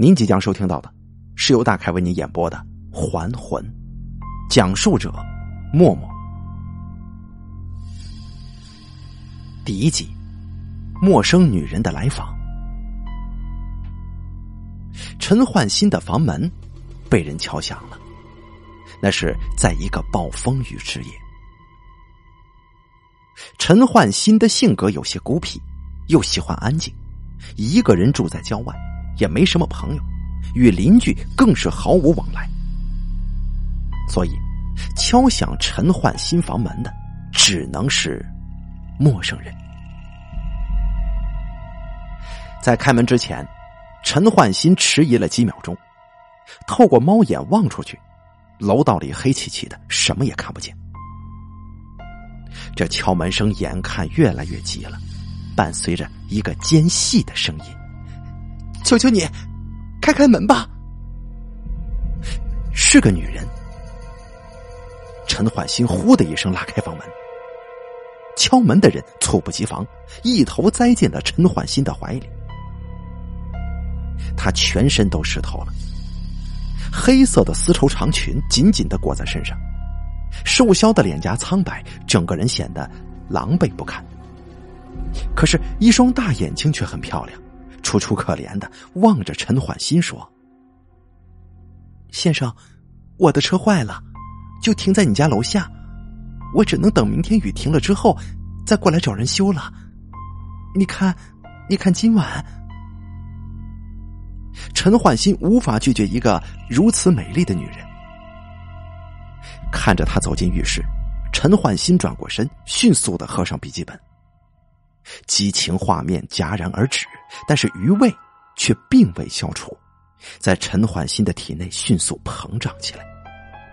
您即将收听到的是由大凯为您演播的《还魂》，讲述者默默。第一集，陌生女人的来访。陈焕新的房门被人敲响了，那是在一个暴风雨之夜。陈焕新的性格有些孤僻，又喜欢安静，一个人住在郊外。也没什么朋友，与邻居更是毫无往来，所以敲响陈焕新房门的只能是陌生人。在开门之前，陈焕新迟疑了几秒钟，透过猫眼望出去，楼道里黑漆漆的，什么也看不见。这敲门声眼看越来越急了，伴随着一个尖细的声音。求求你，开开门吧！是个女人。陈焕新呼的一声拉开房门，敲门的人猝不及防，一头栽进了陈焕新的怀里。他全身都湿透了，黑色的丝绸长裙紧紧的裹在身上，瘦削的脸颊苍白，整个人显得狼狈不堪。可是，一双大眼睛却很漂亮。楚楚可怜的望着陈焕新说：“先生，我的车坏了，就停在你家楼下，我只能等明天雨停了之后再过来找人修了。你看，你看今晚。”陈焕新无法拒绝一个如此美丽的女人，看着她走进浴室，陈焕新转过身，迅速的合上笔记本。激情画面戛然而止，但是余味却并未消除，在陈焕新的体内迅速膨胀起来，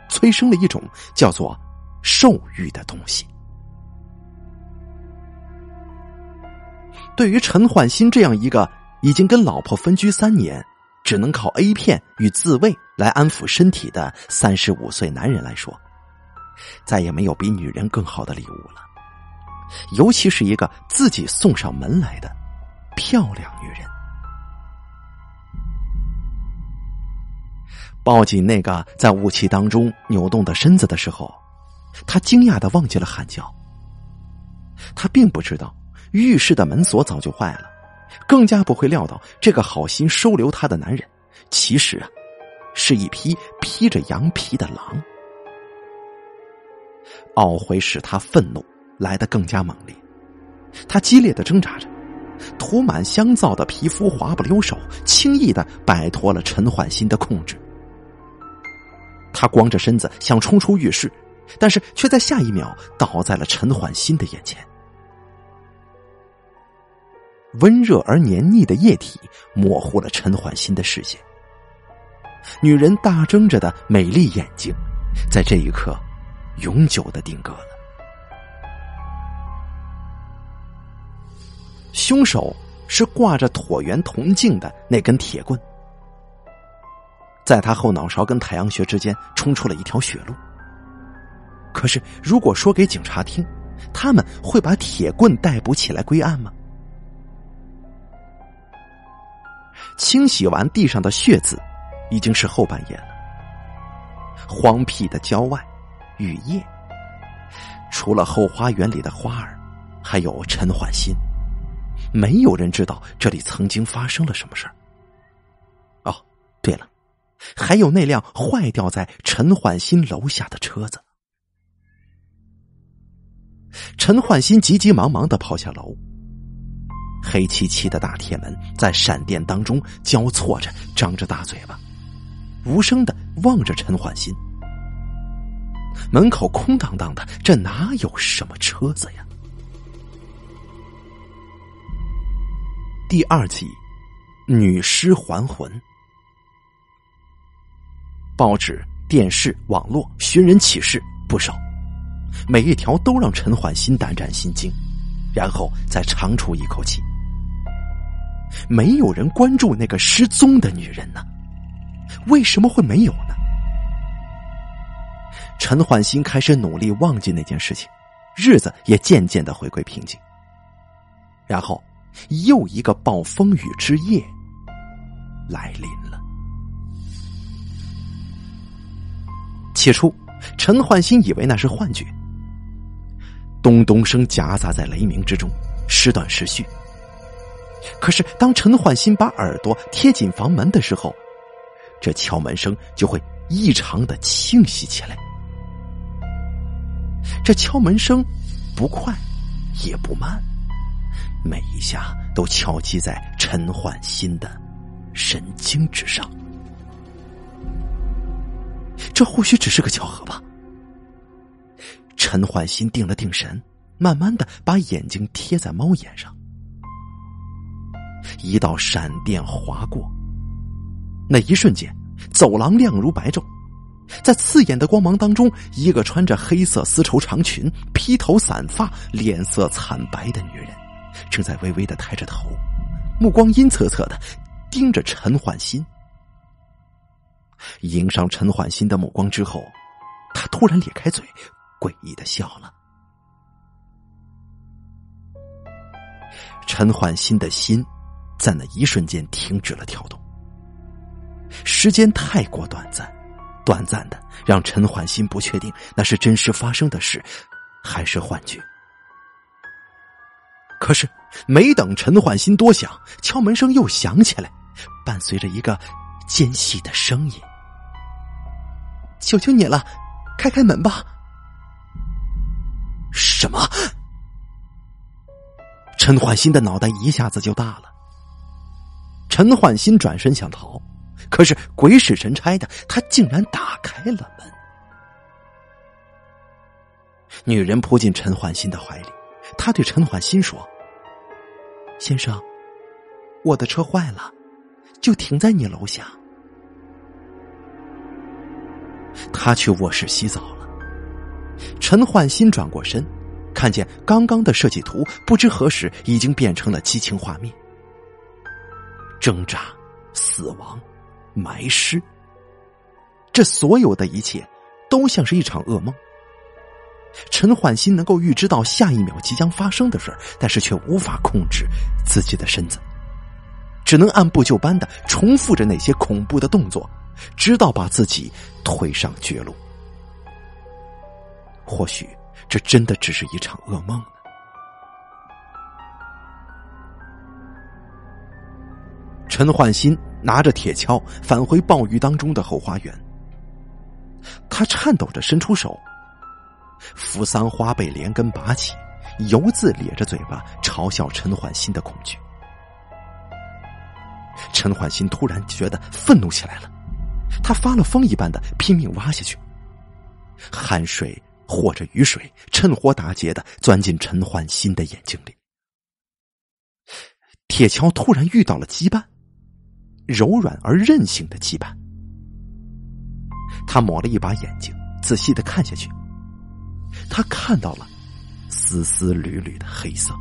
催生了一种叫做兽欲的东西。对于陈焕新这样一个已经跟老婆分居三年，只能靠 A 片与自慰来安抚身体的三十五岁男人来说，再也没有比女人更好的礼物了。尤其是一个自己送上门来的漂亮女人，抱紧那个在雾气当中扭动的身子的时候，他惊讶的忘记了喊叫。他并不知道浴室的门锁早就坏了，更加不会料到这个好心收留他的男人，其实啊，是一匹披着羊皮的狼。懊悔使他愤怒。来得更加猛烈，他激烈的挣扎着，涂满香皂的皮肤滑不溜手，轻易的摆脱了陈焕新的控制。他光着身子想冲出浴室，但是却在下一秒倒在了陈焕新的眼前。温热而黏腻的液体模糊了陈焕新的视线，女人大睁着的美丽眼睛，在这一刻永久的定格了。凶手是挂着椭圆铜镜的那根铁棍，在他后脑勺跟太阳穴之间冲出了一条血路。可是，如果说给警察听，他们会把铁棍逮捕起来归案吗？清洗完地上的血渍，已经是后半夜了。荒僻的郊外，雨夜，除了后花园里的花儿，还有陈焕新。没有人知道这里曾经发生了什么事儿。哦，对了，还有那辆坏掉在陈焕新楼下的车子。陈焕新急急忙忙的跑下楼，黑漆漆的大铁门在闪电当中交错着，张着大嘴巴，无声的望着陈焕新。门口空荡荡的，这哪有什么车子呀？第二集，女尸还魂。报纸、电视、网络寻人启事不少，每一条都让陈焕新胆战心惊，然后再长出一口气。没有人关注那个失踪的女人呢？为什么会没有呢？陈焕新开始努力忘记那件事情，日子也渐渐的回归平静。然后。又一个暴风雨之夜来临了。起初陈焕新以为那是幻觉咚咚声夹杂在雷鸣之中时断时续可是当陈焕新把耳朵贴紧房门的时候这敲门声就会异常的清晰起来。这敲门声不快也不慢。每一下都敲击在陈焕新的神经之上。这或许只是个巧合吧。陈焕新定了定神，慢慢的把眼睛贴在猫眼上。一道闪电划过，那一瞬间，走廊亮如白昼。在刺眼的光芒当中，一个穿着黑色丝绸长裙、披头散发、脸色惨白的女人，正在微微的抬着头，目光阴恻恻的盯着陈焕新。迎上陈焕新的目光之后，他突然咧开嘴，诡异的笑了。陈焕新的心在那一瞬间停止了跳动，时间太过短暂。短暂的，让陈焕新不确定那是真实发生的事，还是幻觉。可是，没等陈焕新多想，敲门声又响起来，伴随着一个尖细的声音：“求求你了，开开门吧！”什么？陈焕新的脑袋一下子就大了。陈焕新转身想逃。可是鬼使神差的，他竟然打开了门。女人扑进陈焕新的怀里，他对陈焕新说：“先生，我的车坏了，就停在你楼下。”他去卧室洗澡了。陈焕新转过身，看见刚刚的设计图，不知何时已经变成了激情画面：挣扎、死亡。埋尸，这所有的一切都像是一场噩梦。陈焕新能够预知到下一秒即将发生的事，但是却无法控制自己的身子，只能按部就班的重复着那些恐怖的动作，直到把自己推上绝路。或许这真的只是一场噩梦呢。陈焕新。拿着铁锹返回暴雨当中的后花园，他颤抖着伸出手，扶桑花被连根拔起，犹自咧着嘴巴嘲笑陈焕新的恐惧。陈焕新突然觉得愤怒起来了，他发了疯一般的拼命挖下去，汗水或者雨水趁火打劫的钻进陈焕新的眼睛里，铁锹突然遇到了羁绊。柔软而韧性的羁绊。他抹了一把眼睛，仔细的看下去。他看到了丝丝缕缕的黑色，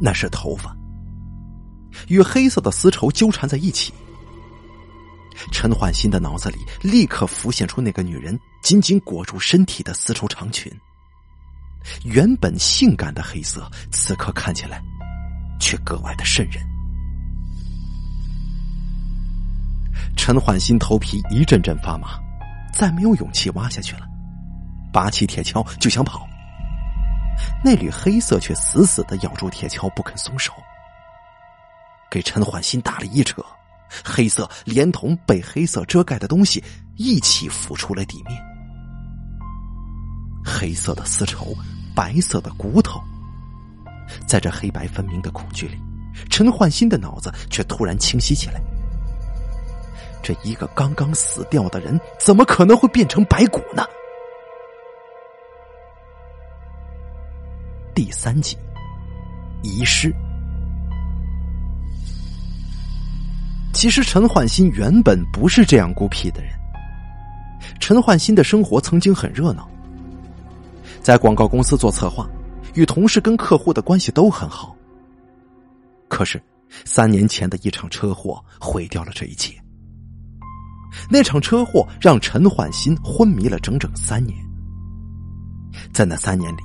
那是头发，与黑色的丝绸纠缠在一起。陈焕新的脑子里立刻浮现出那个女人紧紧裹住身体的丝绸长裙，原本性感的黑色，此刻看起来却格外的渗人。陈焕新头皮一阵阵发麻，再没有勇气挖下去了，拔起铁锹就想跑。那缕黑色却死死的咬住铁锹不肯松手，给陈焕新打了一扯，黑色连同被黑色遮盖的东西一起浮出了地面。黑色的丝绸，白色的骨头，在这黑白分明的恐惧里，陈焕新的脑子却突然清晰起来。这一个刚刚死掉的人，怎么可能会变成白骨呢？第三集，遗失。其实陈焕新原本不是这样孤僻的人。陈焕新的生活曾经很热闹，在广告公司做策划，与同事跟客户的关系都很好。可是三年前的一场车祸毁掉了这一切。那场车祸让陈焕新昏迷了整整三年，在那三年里，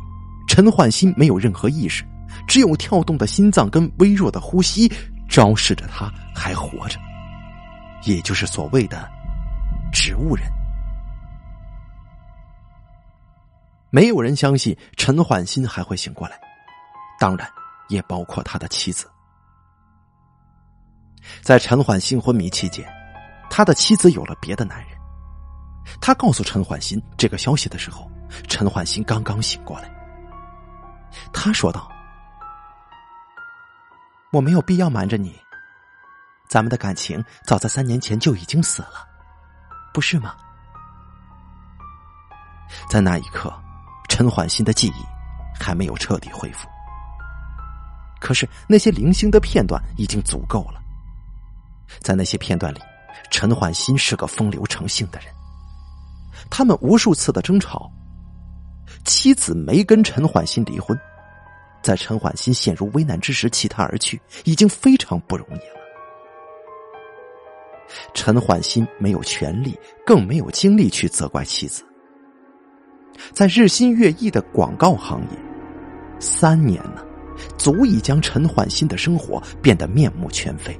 陈焕新没有任何意识，只有跳动的心脏跟微弱的呼吸昭示着他还活着，也就是所谓的植物人。没有人相信陈焕新还会醒过来，当然也包括他的妻子。在陈焕新昏迷期间，他的妻子有了别的男人。他告诉陈焕新这个消息的时候，陈焕新刚刚醒过来。他说道：“我没有必要瞒着你，咱们的感情早在三年前就已经死了，不是吗？”在那一刻。陈焕新的记忆还没有彻底恢复，可是那些零星的片段已经足够了。在那些片段里，陈焕新是个风流成性的人。他们无数次的争吵，妻子没跟陈焕新离婚，在陈焕新陷入危难之时弃他而去，已经非常不容易了。陈焕新没有权利，更没有精力去责怪妻子。在日新月异的广告行业，三年呢，足以将陈焕新的生活变得面目全非。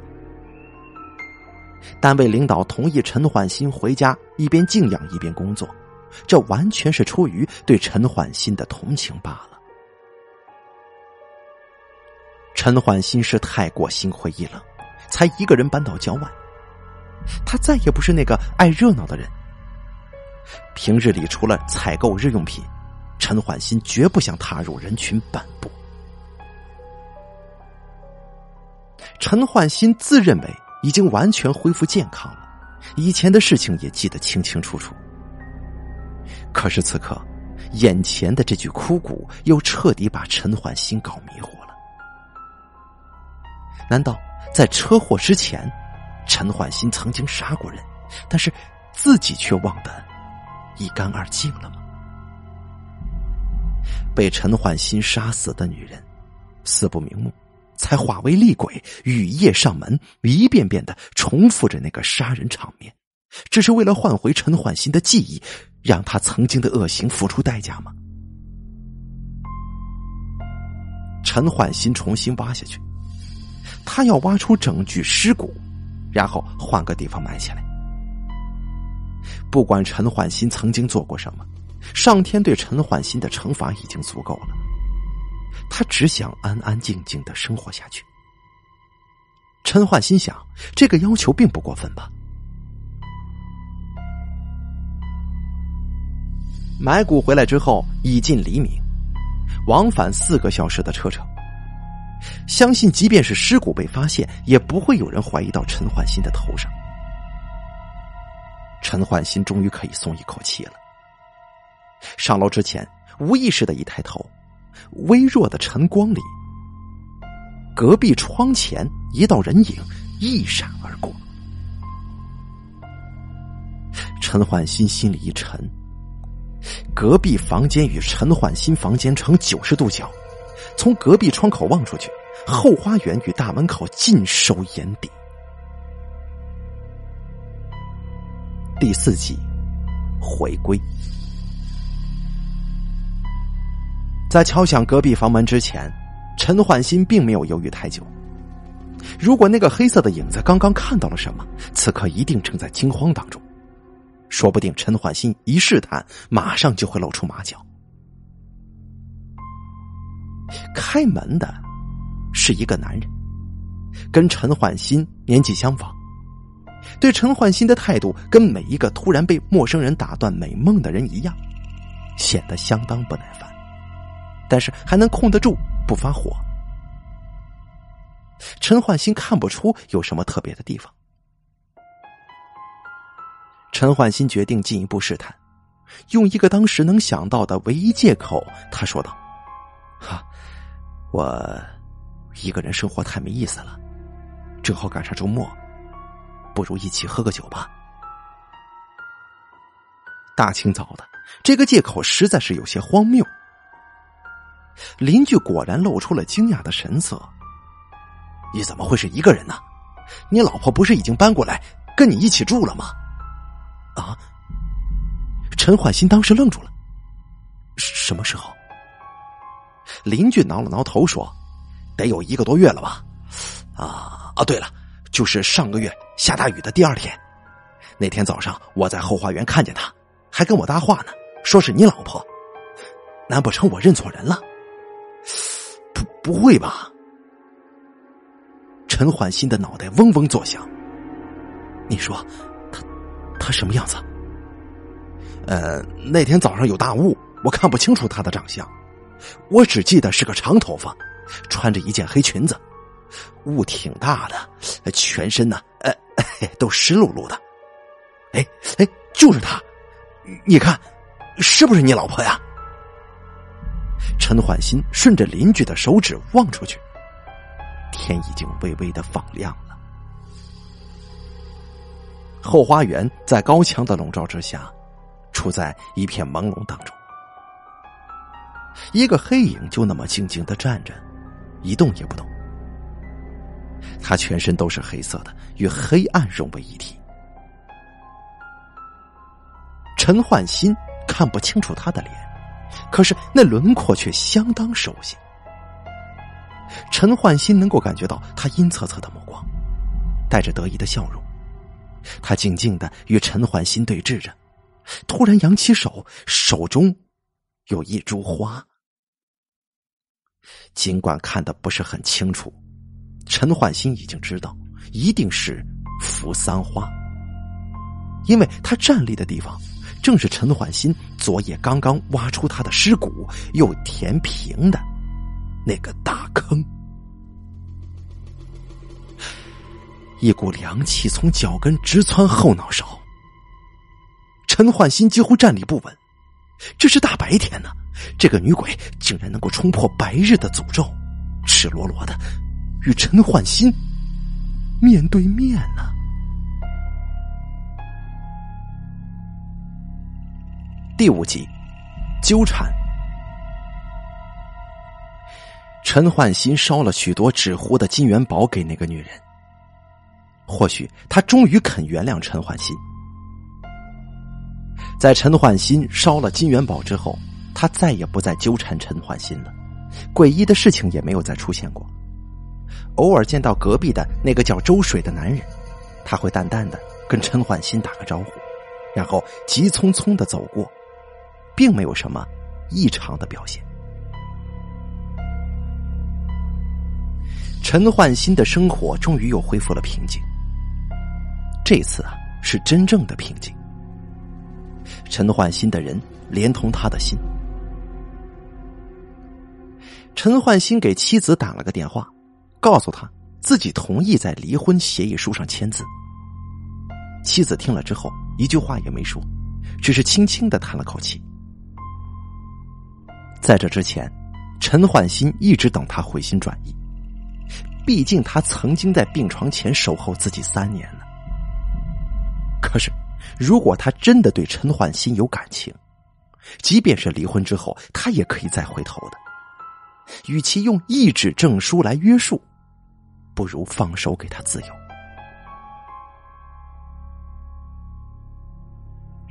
单位领导同意陈焕新回家一边静养一边工作，这完全是出于对陈焕新的同情罢了。陈焕新是太过心灰意冷，才一个人搬到郊外。他再也不是那个爱热闹的人。平日里，除了采购日用品，陈焕新绝不想踏入人群半步。陈焕新自认为已经完全恢复健康了，以前的事情也记得清清楚楚。可是此刻，眼前的这具枯骨又彻底把陈焕新搞迷糊了。难道在车祸之前，陈焕新曾经杀过人，但是自己却忘得？一干二净了吗？被陈焕新杀死的女人，死不瞑目，才化为厉鬼，雨夜上门，一遍遍的重复着那个杀人场面，只是为了换回陈焕新的记忆，让他曾经的恶行付出代价吗？陈焕新重新挖下去，他要挖出整具尸骨，然后换个地方埋起来。不管陈焕新曾经做过什么，上天对陈焕新的惩罚已经足够了。他只想安安静静的生活下去。陈焕心想，这个要求并不过分吧？买骨回来之后，已近黎明，往返四个小时的车程。相信，即便是尸骨被发现，也不会有人怀疑到陈焕新的头上。陈焕新终于可以松一口气了。上楼之前，无意识的一抬头，微弱的晨光里，隔壁窗前一道人影一闪而过。陈焕新心里一沉，隔壁房间与陈焕新房间呈九十度角，从隔壁窗口望出去，后花园与大门口尽收眼底。第四集，回归。在敲响隔壁房门之前，陈焕新并没有犹豫太久。如果那个黑色的影子刚刚看到了什么，此刻一定正在惊慌当中。说不定陈焕新一试探，马上就会露出马脚。开门的是一个男人，跟陈焕新年纪相仿。对陈焕新的态度跟每一个突然被陌生人打断美梦的人一样，显得相当不耐烦，但是还能控得住不发火。陈焕新看不出有什么特别的地方。陈焕新决定进一步试探，用一个当时能想到的唯一借口，他说道：“哈，我一个人生活太没意思了，正好赶上周末。”不如一起喝个酒吧。大清早的，这个借口实在是有些荒谬。邻居果然露出了惊讶的神色。你怎么会是一个人呢？你老婆不是已经搬过来跟你一起住了吗？啊！陈焕新当时愣住了。什么时候？邻居挠了挠头说：“得有一个多月了吧？”啊啊！对了。就是上个月下大雨的第二天，那天早上我在后花园看见他，还跟我搭话呢，说是你老婆。难不成我认错人了？不，会吧？陈焕新的脑袋嗡嗡作响。你说，他他什么样子？呃，那天早上有大雾，我看不清楚他的长相，我只记得是个长头发，穿着一件黑裙子，雾挺大的，全身呢，呃，都湿漉漉的。哎哎，就是他，你看，是不是你老婆呀？陈焕新顺着邻居的手指望出去，天已经微微的放亮了。后花园在高墙的笼罩之下，处在一片朦胧当中。一个黑影就那么静静的站着，一动也不动。他全身都是黑色的，与黑暗融为一体。陈焕新看不清楚他的脸。可是那轮廓却相当熟悉，陈焕新能够感觉到他阴恻恻的目光，带着得意的笑容。他静静的与陈焕新对峙着，突然扬起手，手中有一株花。尽管看的不是很清楚，陈焕新已经知道一定是扶桑花，因为他站立的地方。正是陈焕新昨夜刚刚挖出他的尸骨又填平的那个大坑，一股凉气从脚跟直窜后脑勺。陈焕新几乎站立不稳，这是大白天呢，这个女鬼竟然能够冲破白日的诅咒，赤裸裸的与陈焕新面对面呢。第五集，纠缠。陈焕新烧了许多纸糊的金元宝给那个女人，或许他终于肯原谅陈焕新。在陈焕新烧了金元宝之后，他再也不再纠缠陈焕新了，诡异的事情也没有再出现过。偶尔见到隔壁的那个叫周水的男人，他会淡淡的跟陈焕新打个招呼，然后急匆匆的走过。并没有什么异常的表现。陈焕新的生活终于又恢复了平静。这次啊，是真正的平静。陈焕新的人，连同他的心。陈焕新给妻子打了个电话，告诉他自己同意在离婚协议书上签字。妻子听了之后，一句话也没说，只是轻轻的叹了口气。在这之前，陈焕新一直等他回心转意。毕竟他曾经在病床前守候自己三年呢。可是，如果他真的对陈焕新有感情，即便是离婚之后，他也可以再回头的。与其用一纸证书来约束，不如放手给他自由。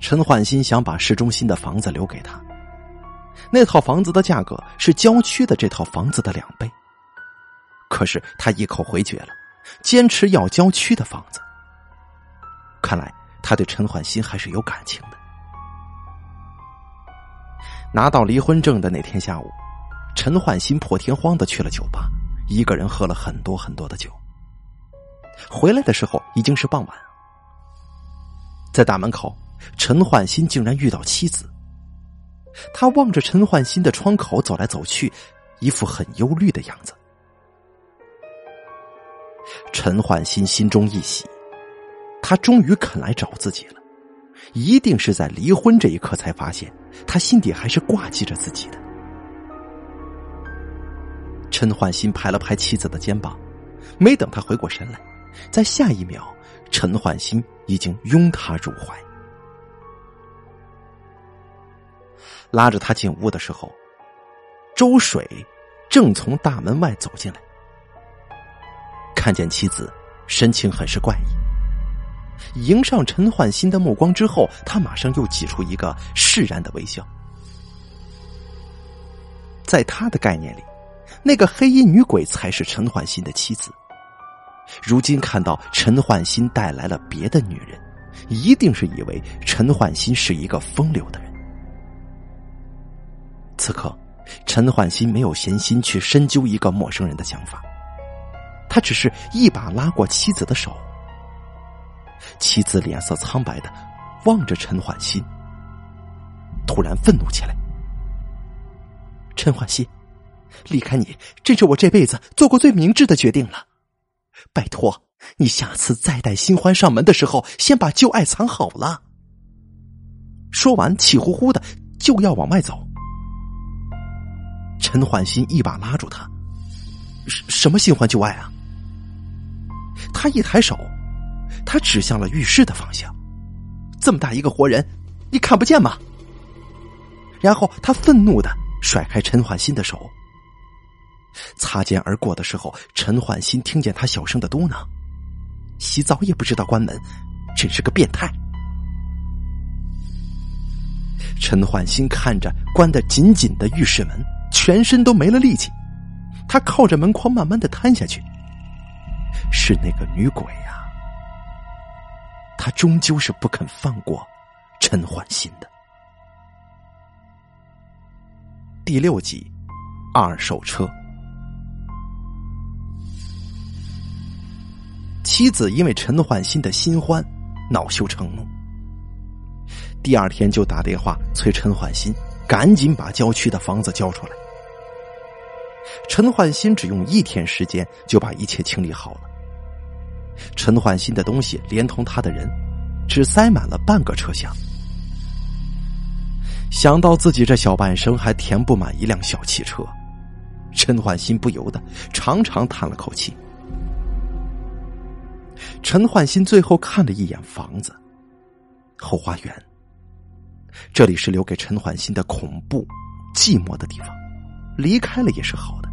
陈焕新想把市中心的房子留给他。那套房子的价格是郊区的这套房子的两倍，可是他一口回绝了，坚持要郊区的房子。看来他对陈焕新还是有感情的。拿到离婚证的那天下午，陈焕新破天荒的去了酒吧，一个人喝了很多很多的酒。回来的时候已经是傍晚，在大门口，陈焕新竟然遇到妻子。他望着陈焕新的窗口走来走去，一副很忧虑的样子。陈焕新心中一喜，他终于肯来找自己了。一定是在离婚这一刻才发现，他心底还是挂记着自己的。陈焕新拍了拍妻子的肩膀，没等他回过神来，在下一秒，陈焕新已经拥她入怀。拉着他进屋的时候，周水正从大门外走进来，看见妻子，神情很是怪异。迎上陈焕新的目光之后，他马上又挤出一个释然的微笑。在他的概念里，那个黑衣女鬼才是陈焕新的妻子。如今看到陈焕新带来了别的女人，一定是以为陈焕新是一个风流的人。此刻，陈焕新没有闲心去深究一个陌生人的想法，他只是一把拉过妻子的手。妻子脸色苍白的望着陈焕新，突然愤怒起来：“陈焕新，离开你，这是我这辈子做过最明智的决定了。拜托。”你下次再带新欢上门的时候，先把旧爱藏好了。说完，气呼呼的就要往外走。陈焕新一把拉住他：“什什么新欢旧爱啊？”他一抬手，他指向了浴室的方向。这么大一个活人，你看不见吗？然后他愤怒的甩开陈焕新的手。擦肩而过的时候，陈焕新听见他小声的嘟囔。洗澡也不知道关门，真是个变态。陈焕新看着关得紧紧的浴室门，全身都没了力气。他靠着门框慢慢的瘫下去。是那个女鬼呀，他终究是不肯放过陈焕新的。第六集，二手车。妻子因为陈焕新的新欢，恼羞成怒。第二天就打电话催陈焕新赶紧把郊区的房子交出来。陈焕新只用一天时间就把一切清理好了。陈焕新的东西连同他的人，只塞满了半个车厢。想到自己这小半生还填不满一辆小汽车，陈焕新不由得长长叹了口气。陈焕新最后看了一眼房子，后花园。这里是留给陈焕新的恐怖、寂寞的地方，离开了也是好的。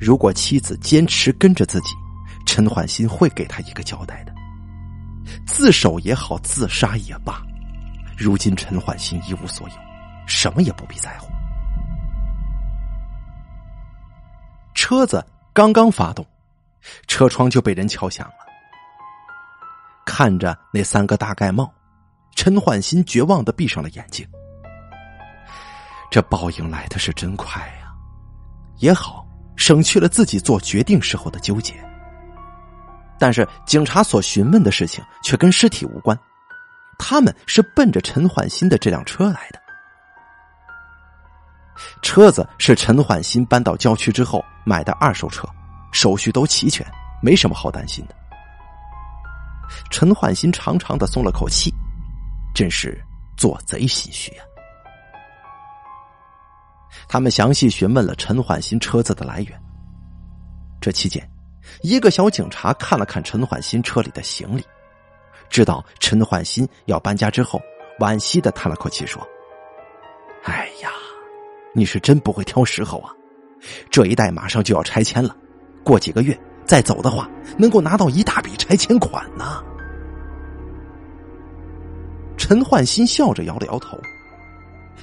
如果妻子坚持跟着自己，陈焕新会给他一个交代的。自首也好，自杀也罢，如今陈焕新一无所有，什么也不必在乎。车子刚刚发动。车窗就被人敲响了。看着那三个大盖帽，陈焕新绝望的闭上了眼睛。这报应来的是真快呀！也好，省去了自己做决定时候的纠结。但是警察所询问的事情却跟尸体无关，他们是奔着陈焕新的这辆车来的。车子是陈焕新搬到郊区之后买的二手车。手续都齐全，没什么好担心的。陈焕新长长的松了口气，真是做贼心虚呀。他们详细询问了陈焕新车子的来源。这期间，一个小警察看了看陈焕新车里的行李，知道陈焕新要搬家之后，惋惜的叹了口气说：“哎呀，你是真不会挑时候啊！这一带马上就要拆迁了。”过几个月再走的话，能够拿到一大笔拆迁款呢。陈焕新笑着摇了摇头，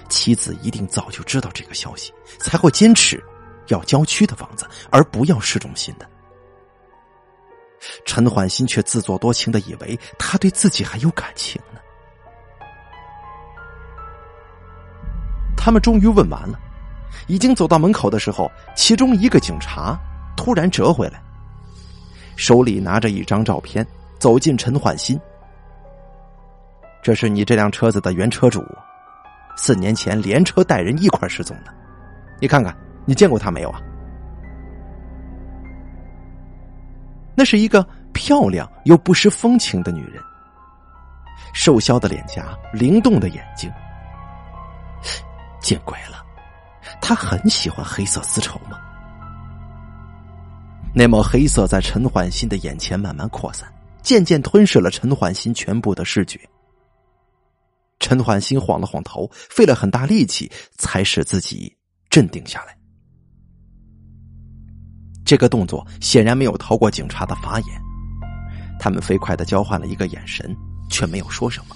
妻子一定早就知道这个消息，才会坚持要郊区的房子，而不要市中心的。陈焕新却自作多情的以为他对自己还有感情呢。他们终于问完了，已经走到门口的时候，其中一个警察。突然折回来，手里拿着一张照片，走进陈焕新。这是你这辆车子的原车主，四年前连车带人一块失踪的。你看看，你见过他没有啊？那是一个漂亮又不失风情的女人，瘦削的脸颊，灵动的眼睛。见鬼了，她很喜欢黑色丝绸吗？那抹黑色在陈焕新的眼前慢慢扩散，渐渐吞噬了陈焕新全部的视觉。陈焕新晃了晃头，费了很大力气才使自己镇定下来。这个动作显然没有逃过警察的法眼，他们飞快的交换了一个眼神，却没有说什么。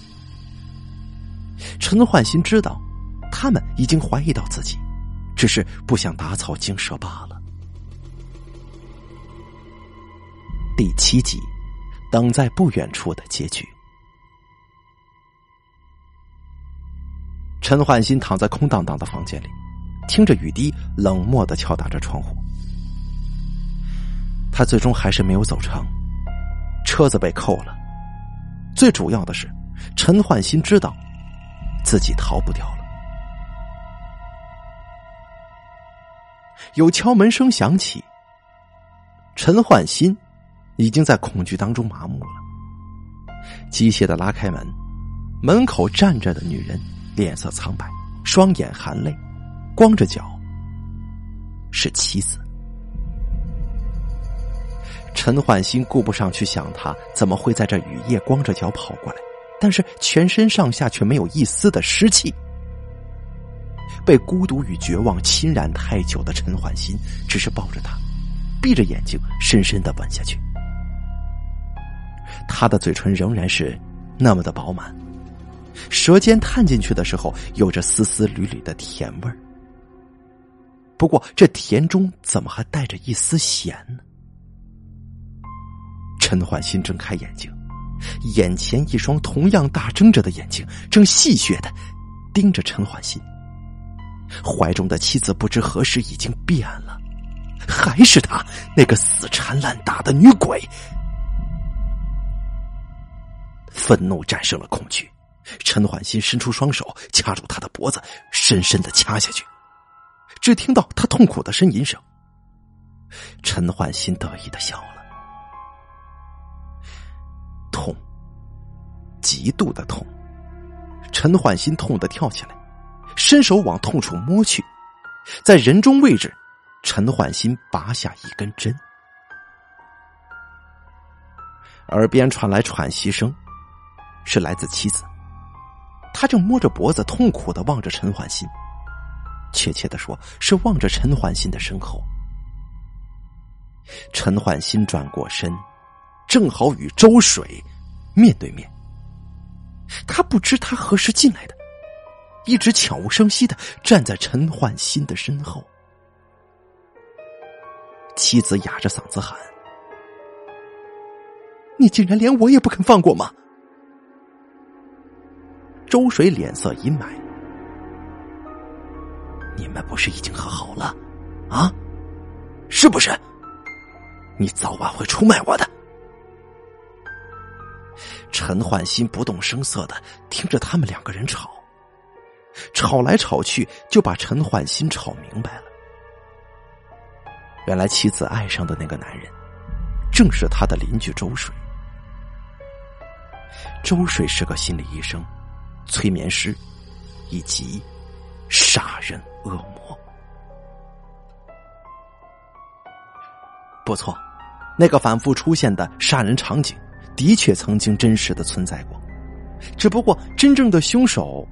陈焕新知道，他们已经怀疑到自己，只是不想打草惊蛇罢了。第七集，等在不远处的结局。陈焕新躺在空荡荡的房间里，听着雨滴冷漠的敲打着窗户。他最终还是没有走成，车子被扣了。最主要的是，陈焕新知道自己逃不掉了。有敲门声响起，陈焕新已经在恐惧当中麻木了。机械的拉开门，门口站着的女人脸色苍白，双眼含泪，光着脚，是妻子。陈焕新顾不上去想他怎么会在这雨夜光着脚跑过来，但是全身上下却没有一丝的湿气。被孤独与绝望侵染太久的陈焕新，只是抱着他，闭着眼睛深深的吻下去。他的嘴唇仍然是那么的饱满，舌尖探进去的时候，有着丝丝缕缕的甜味儿。不过，这甜中怎么还带着一丝咸呢？陈焕新睁开眼睛，眼前一双同样大睁着的眼睛，正戏谑的盯着陈焕新。怀中的妻子不知何时已经变了，还是他那个死缠烂打的女鬼。愤怒战胜了恐惧，陈焕新伸出双手掐住他的脖子，深深的掐下去。只听到他痛苦的呻吟声。陈焕新得意的笑了，痛，极度的痛。陈焕新痛得跳起来，伸手往痛处摸去，在人中位置，陈焕新拔下一根针，耳边传来喘息声。是来自妻子，他正摸着脖子，痛苦的望着陈焕新。确切的说，是望着陈焕新的身后。陈焕新转过身，正好与周水面对面。他不知他何时进来的，一直悄无声息的站在陈焕新的身后。妻子哑着嗓子喊：“你竟然连我也不肯放过吗？”周水脸色阴霾，你们不是已经和好了，啊？是不是？你早晚会出卖我的。陈焕新不动声色的听着他们两个人吵，吵来吵去，就把陈焕新吵明白了。原来妻子爱上的那个男人，正是他的邻居周水。周水是个心理医生。催眠师，以及杀人恶魔。不错，那个反复出现的杀人场景，的确曾经真实的存在过。只不过，真正的凶手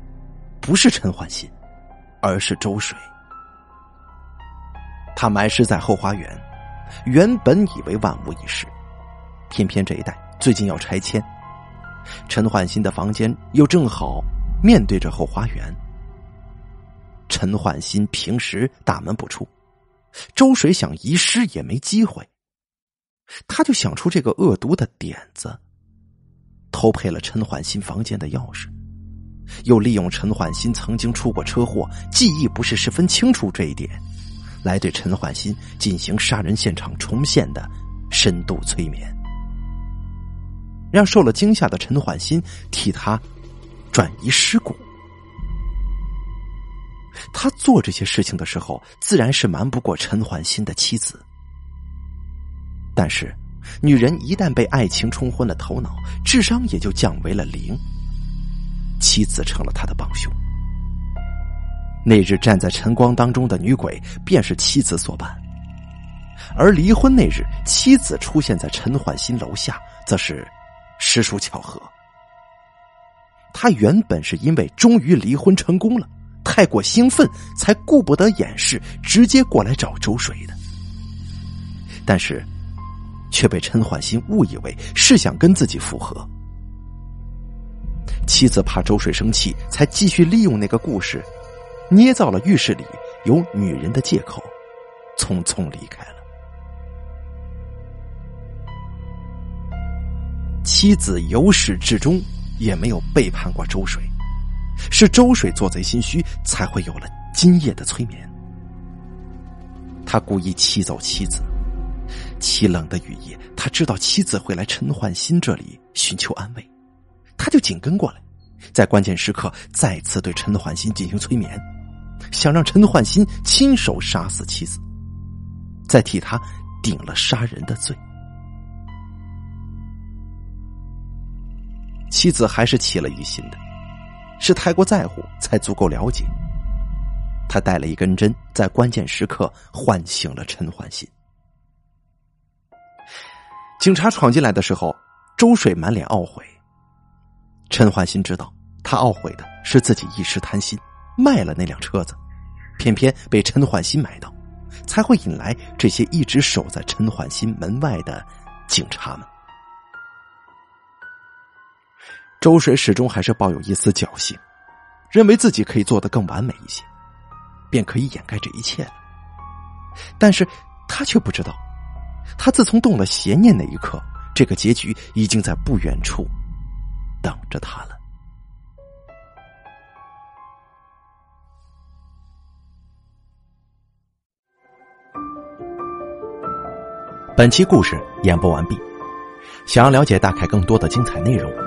不是陈焕新，而是周水。他埋尸在后花园，原本以为万无一失，偏偏这一带最近要拆迁。陈焕新的房间又正好面对着后花园。陈焕新平时大门不出，周水想遗失也没机会，他就想出这个恶毒的点子，偷配了陈焕新房间的钥匙，又利用陈焕新曾经出过车祸，记忆不是十分清楚这一点，来对陈焕新进行杀人现场重现的深度催眠。让受了惊吓的陈焕新替他转移尸骨。他做这些事情的时候，自然是瞒不过陈焕新的妻子。但是，女人一旦被爱情冲昏了头脑，智商也就降为了零。妻子成了他的帮凶。那日站在晨光当中的女鬼，便是妻子所扮。而离婚那日，妻子出现在陈焕新楼下，则是。实属巧合。他原本是因为终于离婚成功了，太过兴奋，才顾不得掩饰，直接过来找周水的。但是，却被陈焕新误以为是想跟自己复合。妻子怕周水生气，才继续利用那个故事，捏造了浴室里有女人的借口，匆匆离开了。妻子由始至终也没有背叛过周水，是周水做贼心虚，才会有了今夜的催眠。他故意气走妻子，凄冷的雨夜，他知道妻子会来陈焕新这里寻求安慰，他就紧跟过来，在关键时刻再次对陈焕新进行催眠，想让陈焕新亲手杀死妻子，再替他顶了杀人的罪。妻子还是起了疑心的，是太过在乎，才足够了解。他带了一根针，在关键时刻唤醒了陈焕新。警察闯进来的时候，周水满脸懊悔。陈焕新知道，他懊悔的是自己一时贪心，卖了那辆车子，偏偏被陈焕新买到，才会引来这些一直守在陈焕新门外的警察们。周水始终还是抱有一丝侥幸，认为自己可以做得更完美一些，便可以掩盖这一切了。但是他却不知道，他自从动了邪念那一刻，这个结局已经在不远处等着他了。本期故事演播完毕，想要了解大凯更多的精彩内容。